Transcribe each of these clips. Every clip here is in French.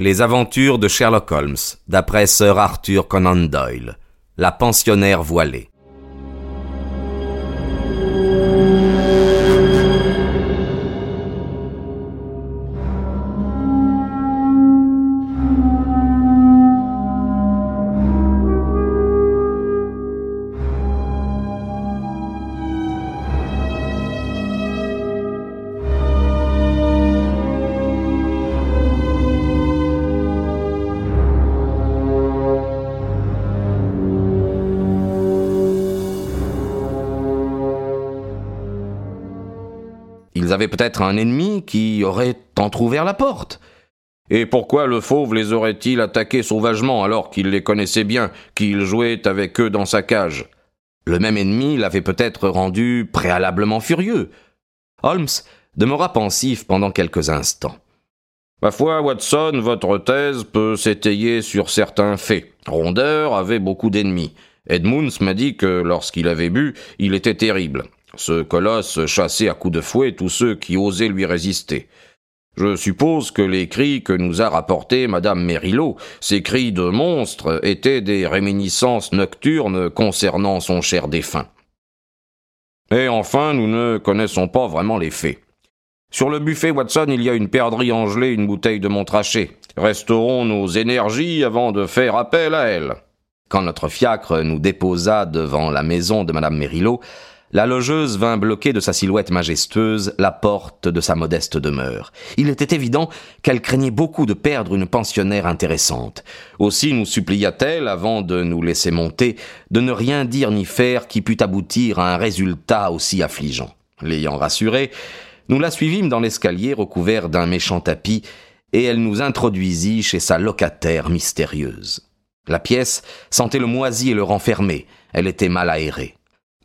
Les aventures de Sherlock Holmes, d'après Sir Arthur Conan Doyle. La pensionnaire voilée. Ils avaient peut-être un ennemi qui aurait entr'ouvert la porte. Et pourquoi le fauve les aurait-il attaqués sauvagement alors qu'il les connaissait bien, qu'il jouait avec eux dans sa cage? Le même ennemi l'avait peut-être rendu préalablement furieux. Holmes demeura pensif pendant quelques instants. Ma foi, Watson, votre thèse peut s'étayer sur certains faits. Rondeur avait beaucoup d'ennemis. Edmunds m'a dit que lorsqu'il avait bu, il était terrible. Ce colosse chassait à coups de fouet tous ceux qui osaient lui résister. Je suppose que les cris que nous a rapportés Madame Merillo, ces cris de monstre, étaient des réminiscences nocturnes concernant son cher défunt. Et enfin, nous ne connaissons pas vraiment les faits. Sur le buffet Watson, il y a une perdrix angelée, une bouteille de Montrachet. Resterons nos énergies avant de faire appel à elle. Quand notre fiacre nous déposa devant la maison de Madame Merillo, la logeuse vint bloquer de sa silhouette majestueuse la porte de sa modeste demeure. Il était évident qu'elle craignait beaucoup de perdre une pensionnaire intéressante. Aussi nous supplia-t-elle, avant de nous laisser monter, de ne rien dire ni faire qui pût aboutir à un résultat aussi affligeant. L'ayant rassurée, nous la suivîmes dans l'escalier recouvert d'un méchant tapis, et elle nous introduisit chez sa locataire mystérieuse. La pièce sentait le moisi et le renfermé, elle était mal aérée.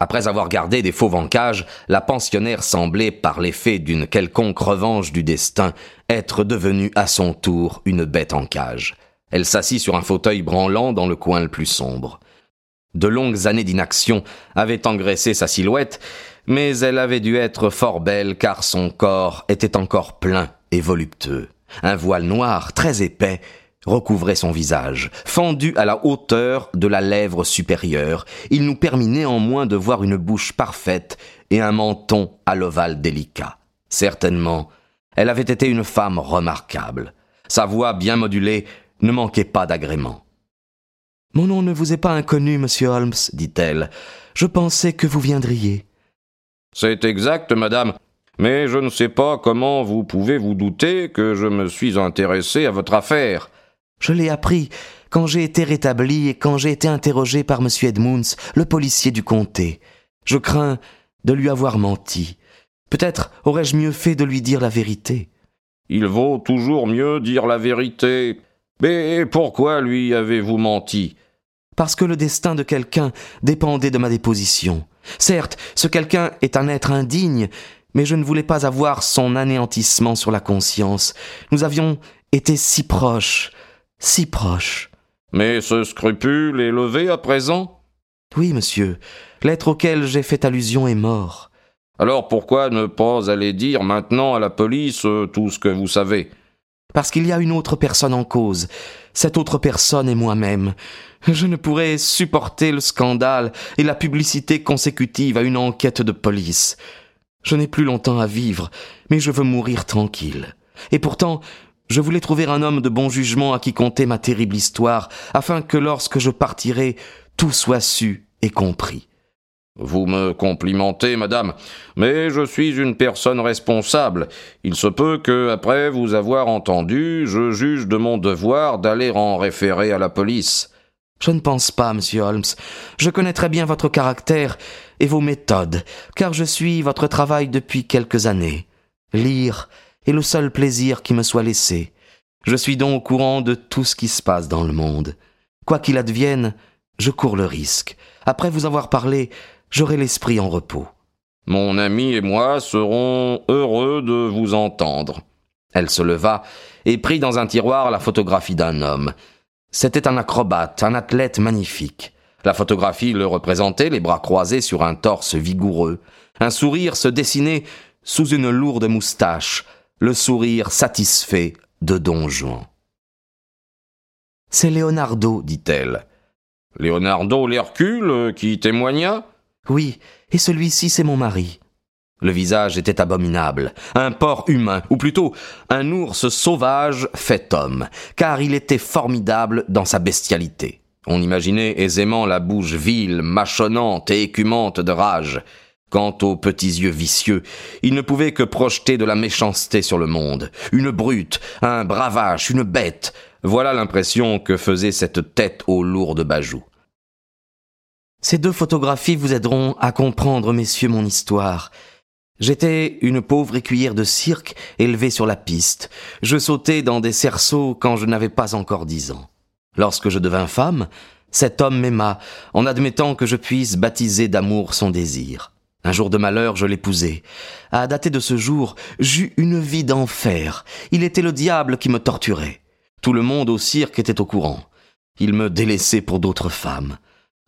Après avoir gardé des faux en cage, la pensionnaire semblait, par l'effet d'une quelconque revanche du destin, être devenue à son tour une bête en cage. Elle s'assit sur un fauteuil branlant dans le coin le plus sombre. De longues années d'inaction avaient engraissé sa silhouette, mais elle avait dû être fort belle car son corps était encore plein et voluptueux. Un voile noir, très épais, recouvrait son visage, fendu à la hauteur de la lèvre supérieure. Il nous permit néanmoins de voir une bouche parfaite et un menton à l'ovale délicat. Certainement, elle avait été une femme remarquable. Sa voix bien modulée ne manquait pas d'agrément. Mon nom ne vous est pas inconnu, monsieur Holmes, dit-elle. Je pensais que vous viendriez. C'est exact, madame. Mais je ne sais pas comment vous pouvez vous douter que je me suis intéressé à votre affaire. Je l'ai appris quand j'ai été rétabli et quand j'ai été interrogé par M. Edmunds, le policier du comté. Je crains de lui avoir menti. Peut-être aurais-je mieux fait de lui dire la vérité. Il vaut toujours mieux dire la vérité. Mais pourquoi lui avez-vous menti? Parce que le destin de quelqu'un dépendait de ma déposition. Certes, ce quelqu'un est un être indigne, mais je ne voulais pas avoir son anéantissement sur la conscience. Nous avions été si proches si proche. Mais ce scrupule est levé à présent? Oui, monsieur. L'être auquel j'ai fait allusion est mort. Alors pourquoi ne pas aller dire maintenant à la police euh, tout ce que vous savez? Parce qu'il y a une autre personne en cause. Cette autre personne est moi-même. Je ne pourrais supporter le scandale et la publicité consécutive à une enquête de police. Je n'ai plus longtemps à vivre, mais je veux mourir tranquille. Et pourtant, je voulais trouver un homme de bon jugement à qui conter ma terrible histoire, afin que lorsque je partirai, tout soit su et compris. Vous me complimentez, madame, mais je suis une personne responsable. Il se peut que, après vous avoir entendu, je juge de mon devoir d'aller en référer à la police. Je ne pense pas, monsieur Holmes. Je connais très bien votre caractère et vos méthodes, car je suis votre travail depuis quelques années. Lire, est le seul plaisir qui me soit laissé. Je suis donc au courant de tout ce qui se passe dans le monde. Quoi qu'il advienne, je cours le risque. Après vous avoir parlé, j'aurai l'esprit en repos. Mon ami et moi serons heureux de vous entendre. Elle se leva et prit dans un tiroir la photographie d'un homme. C'était un acrobate, un athlète magnifique. La photographie le représentait, les bras croisés sur un torse vigoureux. Un sourire se dessinait sous une lourde moustache, le sourire satisfait de Don Juan. C'est Leonardo, dit-elle. Leonardo l'Hercule euh, qui témoigna? Oui, et celui-ci c'est mon mari. Le visage était abominable, un porc humain, ou plutôt un ours sauvage fait homme, car il était formidable dans sa bestialité. On imaginait aisément la bouche vile, mâchonnante et écumante de rage. Quant aux petits yeux vicieux, il ne pouvait que projeter de la méchanceté sur le monde. Une brute, un bravache, une bête. Voilà l'impression que faisait cette tête aux lourdes bajoux. Ces deux photographies vous aideront à comprendre, messieurs, mon histoire. J'étais une pauvre écuyère de cirque élevée sur la piste. Je sautais dans des cerceaux quand je n'avais pas encore dix ans. Lorsque je devins femme, cet homme m'aima, en admettant que je puisse baptiser d'amour son désir. Un jour de malheur, je l'épousai. À dater de ce jour, j'eus une vie d'enfer. Il était le diable qui me torturait. Tout le monde au cirque était au courant. Il me délaissait pour d'autres femmes.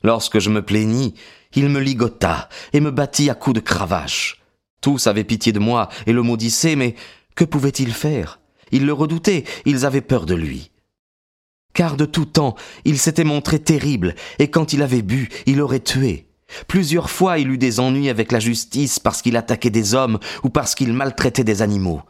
Lorsque je me plaignis, il me ligota et me battit à coups de cravache. Tous avaient pitié de moi et le maudissaient, mais que pouvaient-ils faire? Ils le redoutaient, ils avaient peur de lui. Car de tout temps, il s'était montré terrible, et quand il avait bu, il aurait tué. Plusieurs fois il eut des ennuis avec la justice parce qu'il attaquait des hommes ou parce qu'il maltraitait des animaux.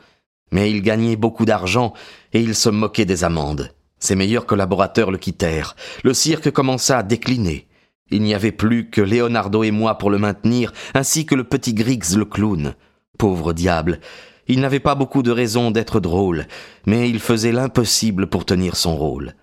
Mais il gagnait beaucoup d'argent et il se moquait des amendes. Ses meilleurs collaborateurs le quittèrent. Le cirque commença à décliner. Il n'y avait plus que Leonardo et moi pour le maintenir, ainsi que le petit Griggs le clown. Pauvre diable. Il n'avait pas beaucoup de raisons d'être drôle, mais il faisait l'impossible pour tenir son rôle.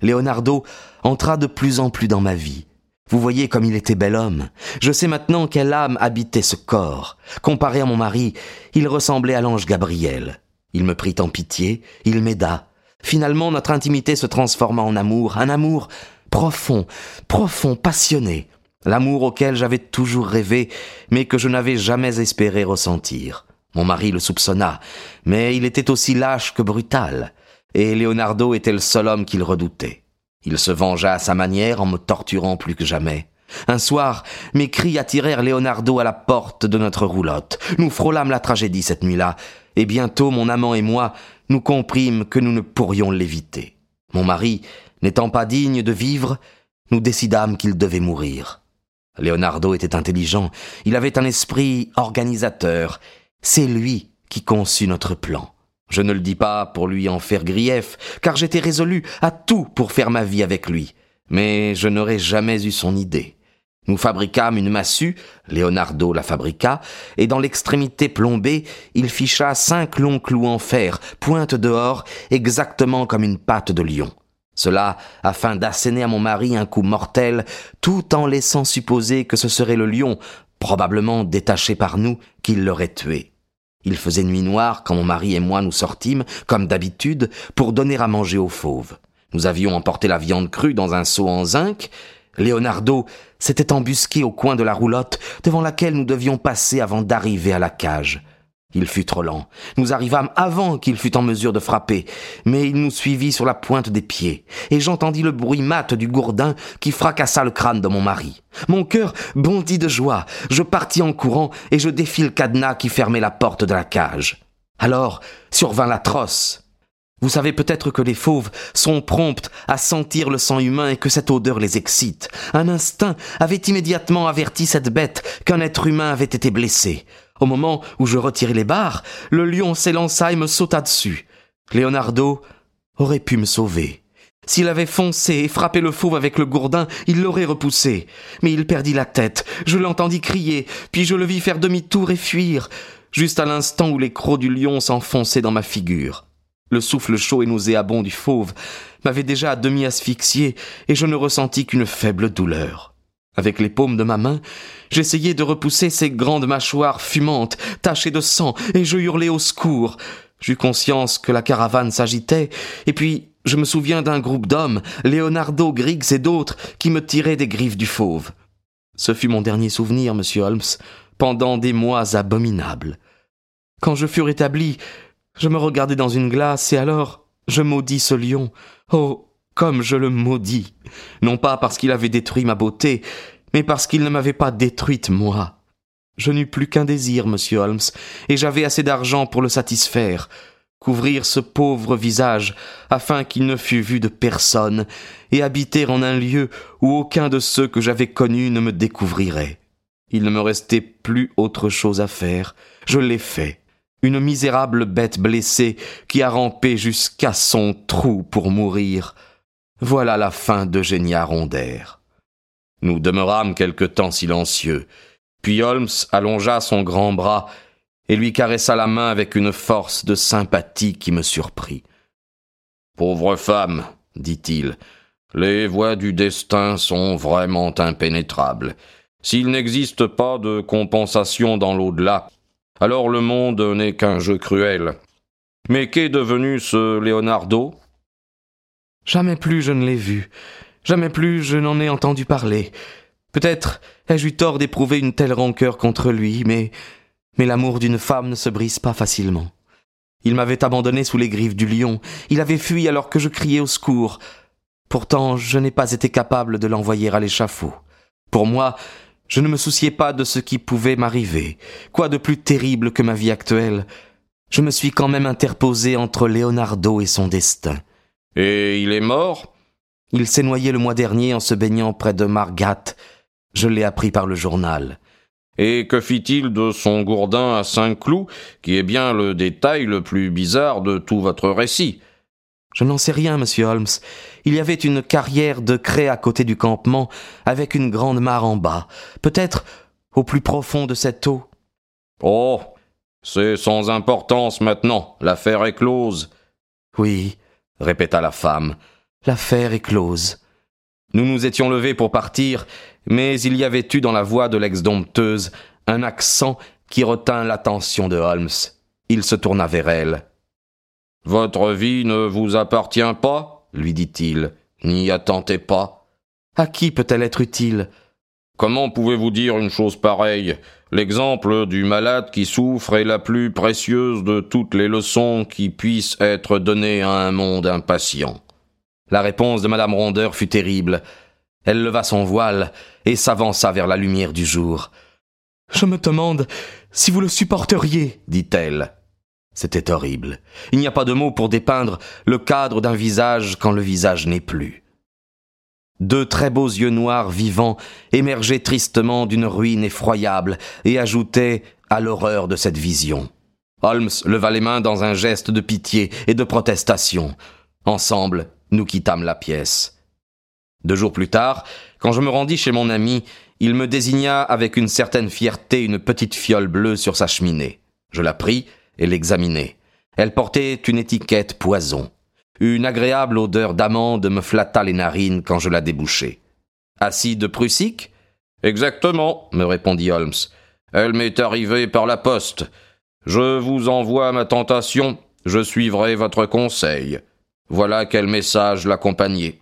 Leonardo entra de plus en plus dans ma vie. Vous voyez comme il était bel homme. Je sais maintenant quelle âme habitait ce corps. Comparé à mon mari, il ressemblait à l'ange Gabriel. Il me prit en pitié, il m'aida. Finalement, notre intimité se transforma en amour, un amour profond, profond, passionné, l'amour auquel j'avais toujours rêvé, mais que je n'avais jamais espéré ressentir. Mon mari le soupçonna, mais il était aussi lâche que brutal, et Leonardo était le seul homme qu'il redoutait. Il se vengea à sa manière en me torturant plus que jamais. Un soir, mes cris attirèrent Leonardo à la porte de notre roulotte. Nous frôlâmes la tragédie cette nuit-là, et bientôt mon amant et moi, nous comprîmes que nous ne pourrions l'éviter. Mon mari N'étant pas digne de vivre, nous décidâmes qu'il devait mourir. Leonardo était intelligent, il avait un esprit organisateur. C'est lui qui conçut notre plan. Je ne le dis pas pour lui en faire grief, car j'étais résolu à tout pour faire ma vie avec lui. Mais je n'aurais jamais eu son idée. Nous fabriquâmes une massue, Leonardo la fabriqua, et dans l'extrémité plombée, il ficha cinq longs clous en fer, pointe dehors, exactement comme une patte de lion. Cela afin d'asséner à mon mari un coup mortel, tout en laissant supposer que ce serait le lion, probablement détaché par nous, qui l'aurait tué. Il faisait nuit noire quand mon mari et moi nous sortîmes, comme d'habitude, pour donner à manger aux fauves. Nous avions emporté la viande crue dans un seau en zinc. Leonardo s'était embusqué au coin de la roulotte devant laquelle nous devions passer avant d'arriver à la cage. Il fut trop lent. Nous arrivâmes avant qu'il fût en mesure de frapper, mais il nous suivit sur la pointe des pieds, et j'entendis le bruit mat du gourdin qui fracassa le crâne de mon mari. Mon cœur bondit de joie. Je partis en courant et je défis le cadenas qui fermait la porte de la cage. Alors survint l'atroce. Vous savez peut-être que les fauves sont promptes à sentir le sang humain et que cette odeur les excite. Un instinct avait immédiatement averti cette bête qu'un être humain avait été blessé. Au moment où je retirai les barres, le lion s'élança et me sauta dessus. Leonardo aurait pu me sauver. S'il avait foncé et frappé le fauve avec le gourdin, il l'aurait repoussé. Mais il perdit la tête. Je l'entendis crier, puis je le vis faire demi-tour et fuir, juste à l'instant où les crocs du lion s'enfonçaient dans ma figure. Le souffle chaud et nauséabond du fauve m'avait déjà à demi asphyxié, et je ne ressentis qu'une faible douleur. Avec les paumes de ma main, j'essayais de repousser ces grandes mâchoires fumantes, tachées de sang, et je hurlais au secours. J'eus conscience que la caravane s'agitait, et puis je me souviens d'un groupe d'hommes, Leonardo, Griggs et d'autres, qui me tiraient des griffes du fauve. Ce fut mon dernier souvenir, monsieur Holmes, pendant des mois abominables. Quand je fus rétabli, je me regardai dans une glace, et alors je maudis ce lion. Oh, comme je le maudis, non pas parce qu'il avait détruit ma beauté, mais parce qu'il ne m'avait pas détruite moi. Je n'eus plus qu'un désir, monsieur Holmes, et j'avais assez d'argent pour le satisfaire. couvrir ce pauvre visage afin qu'il ne fût vu de personne, et habiter en un lieu où aucun de ceux que j'avais connus ne me découvrirait. Il ne me restait plus autre chose à faire. Je l'ai fait. Une misérable bête blessée qui a rampé jusqu'à son trou pour mourir. Voilà la fin d'Eugénie Rondère. Nous demeurâmes quelque temps silencieux. Puis Holmes allongea son grand bras et lui caressa la main avec une force de sympathie qui me surprit. Pauvre femme, dit-il, les voies du destin sont vraiment impénétrables. S'il n'existe pas de compensation dans l'au-delà, alors le monde n'est qu'un jeu cruel. Mais qu'est devenu ce Leonardo? Jamais plus je ne l'ai vu, jamais plus je n'en ai entendu parler. Peut-être ai-je eu tort d'éprouver une telle rancœur contre lui, mais mais l'amour d'une femme ne se brise pas facilement. Il m'avait abandonné sous les griffes du lion, il avait fui alors que je criais au secours. Pourtant, je n'ai pas été capable de l'envoyer à l'échafaud. Pour moi, je ne me souciais pas de ce qui pouvait m'arriver. Quoi de plus terrible que ma vie actuelle? Je me suis quand même interposé entre Leonardo et son destin. Et il est mort Il s'est noyé le mois dernier en se baignant près de Margat. Je l'ai appris par le journal. Et que fit-il de son gourdin à cinq clous, qui est bien le détail le plus bizarre de tout votre récit? Je n'en sais rien, monsieur Holmes. Il y avait une carrière de craie à côté du campement, avec une grande mare en bas, peut-être au plus profond de cette eau. Oh. C'est sans importance maintenant. L'affaire est close. Oui, répéta la femme. L'affaire est close. Nous nous étions levés pour partir, mais il y avait eu dans la voix de l'ex-dompteuse un accent qui retint l'attention de Holmes. Il se tourna vers elle. Votre vie ne vous appartient pas, lui dit-il. N'y attentez pas. À qui peut-elle être utile? Comment pouvez-vous dire une chose pareille? L'exemple du malade qui souffre est la plus précieuse de toutes les leçons qui puissent être données à un monde impatient. La réponse de madame Rondeur fut terrible. Elle leva son voile et s'avança vers la lumière du jour. Je me demande si vous le supporteriez, dit-elle. C'était horrible. Il n'y a pas de mots pour dépeindre le cadre d'un visage quand le visage n'est plus. Deux très beaux yeux noirs vivants émergeaient tristement d'une ruine effroyable et ajoutaient à l'horreur de cette vision. Holmes leva les mains dans un geste de pitié et de protestation. Ensemble, nous quittâmes la pièce. Deux jours plus tard, quand je me rendis chez mon ami, il me désigna avec une certaine fierté une petite fiole bleue sur sa cheminée. Je la pris et l'examinai. Elle portait une étiquette poison. Une agréable odeur d'amande me flatta les narines quand je la débouchai. Acide prussique Exactement, me répondit Holmes. Elle m'est arrivée par la poste. Je vous envoie ma tentation, je suivrai votre conseil. Voilà quel message l'accompagnait.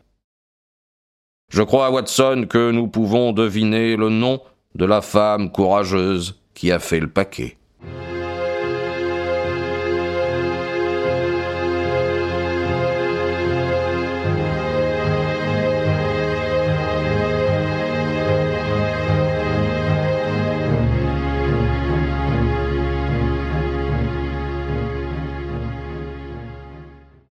Je crois, Watson, que nous pouvons deviner le nom de la femme courageuse qui a fait le paquet.